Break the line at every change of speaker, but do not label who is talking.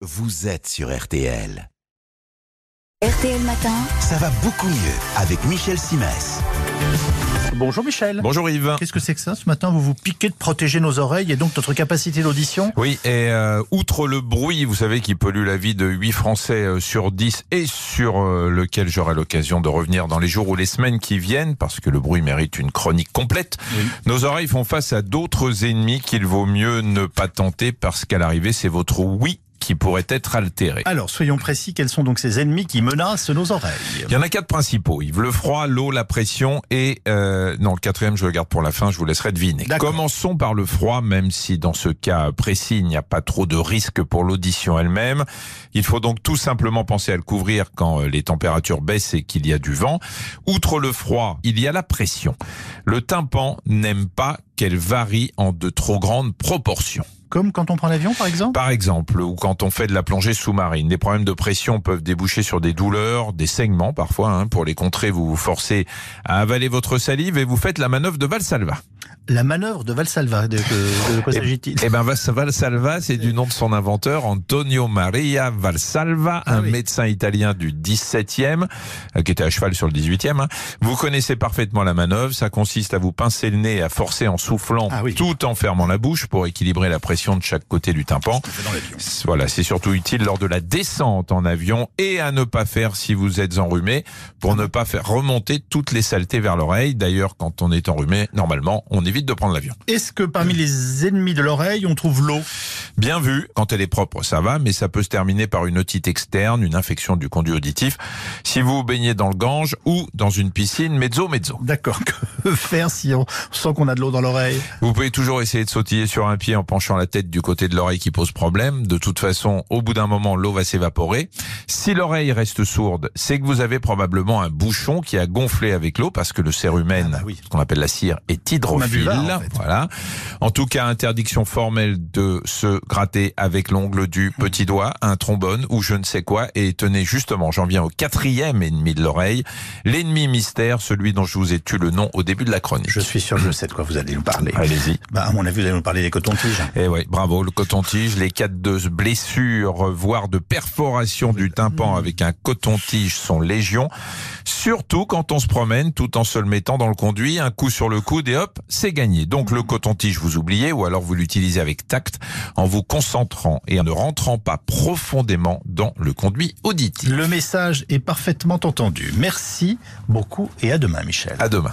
Vous êtes sur RTL.
RTL Matin,
Ça va beaucoup mieux avec Michel Simès.
Bonjour Michel.
Bonjour Yves.
Qu'est-ce que c'est que ça ce matin Vous vous piquez de protéger nos oreilles et donc notre capacité d'audition?
Oui, et euh, outre le bruit, vous savez, qui pollue la vie de 8 Français euh, sur 10 et sur euh, lequel j'aurai l'occasion de revenir dans les jours ou les semaines qui viennent, parce que le bruit mérite une chronique complète, nos oreilles font face à d'autres ennemis qu'il vaut mieux ne pas tenter parce qu'à l'arrivée, c'est votre oui qui pourrait être altéré.
Alors soyons précis, quels sont donc ces ennemis qui menacent nos oreilles?
Il y en a quatre principaux, Yves. Le froid, l'eau, la pression et... Euh, non, le quatrième, je le garde pour la fin, je vous laisserai deviner. Commençons par le froid, même si dans ce cas précis, il n'y a pas trop de risque pour l'audition elle-même. Il faut donc tout simplement penser à le couvrir quand euh, les températures baissent et qu'il y a du vent. Outre le froid, il y a la pression. Le tympan n'aime pas qu'elle varie en de trop grandes proportions.
Comme quand on prend l'avion par exemple
Par exemple, ou quand on fait de la plongée sous-marine, des problèmes de pression peuvent déboucher sur des douleurs, des saignements parfois. hein. Pour les contrer, vous vous forcez à avaler votre salive et vous faites la manœuvre de Valsalva.
La manœuvre de Valsalva, de, de- de quoi s'agit-il?
Eh ben, Vas- Valsalva, c'est du nom de son inventeur, Antonio Maria Valsalva,
Ah
un
oui.
médecin italien du 17e, euh, qui était à cheval sur le 18e. hein. Vous connaissez parfaitement la manœuvre. Ça consiste à vous pincer le nez et à forcer en soufflant
Ah oui.
tout en fermant la bouche pour équilibrer la pression de chaque côté du tympan. Voilà, c'est surtout utile lors de la descente en avion et à ne pas faire si vous êtes enrhumé pour ne pas faire remonter toutes les saletés vers l'oreille. D'ailleurs, quand on est enrhumé, normalement, on évite de prendre l'avion.
Est-ce que parmi les ennemis de l'oreille, on trouve l'eau?
Bien vu, quand elle est propre, ça va, mais ça peut se terminer par une otite externe, une infection du conduit auditif. Si vous baignez dans le Gange ou dans une piscine, mezzo mezzo.
D'accord, que faire si on sent qu'on a de l'eau dans l'oreille?
Vous pouvez toujours essayer de sautiller sur un pied en penchant la tête du côté de l'oreille qui pose problème. De toute façon, au bout d'un moment, l'eau va s'évaporer. Si l'oreille reste sourde, c'est que vous avez probablement un bouchon qui a gonflé avec l'eau parce que le cérumen,
Ah bah oui.
ce qu'on appelle la cire, est hydrophile.
En fait.
Voilà. En tout cas, interdiction formelle de se gratter avec l'ongle du petit doigt, un trombone ou je ne sais quoi. Et tenez, justement, j'en viens au quatrième ennemi de l'oreille. L'ennemi mystère, celui dont je vous ai tué le nom au début de la chronique.
Je suis sûr, que je sais de quoi vous allez nous parler.
Allez-y.
Bah, à mon avis, vous allez nous parler des cotons-tiges.
Eh ouais, bravo, le coton-tige, les cas de blessures, voire de perforation du tympan avec un coton-tige sont légion. Surtout quand on se promène tout en se le mettant dans le conduit, un coup sur le coude et hop, c'est gagné. Donc le coton-tige, vous oubliez ou alors vous l'utilisez avec tact en vous concentrant et en ne rentrant pas profondément dans le conduit auditif.
Le message est parfaitement entendu. Merci beaucoup et à demain, Michel.
À demain.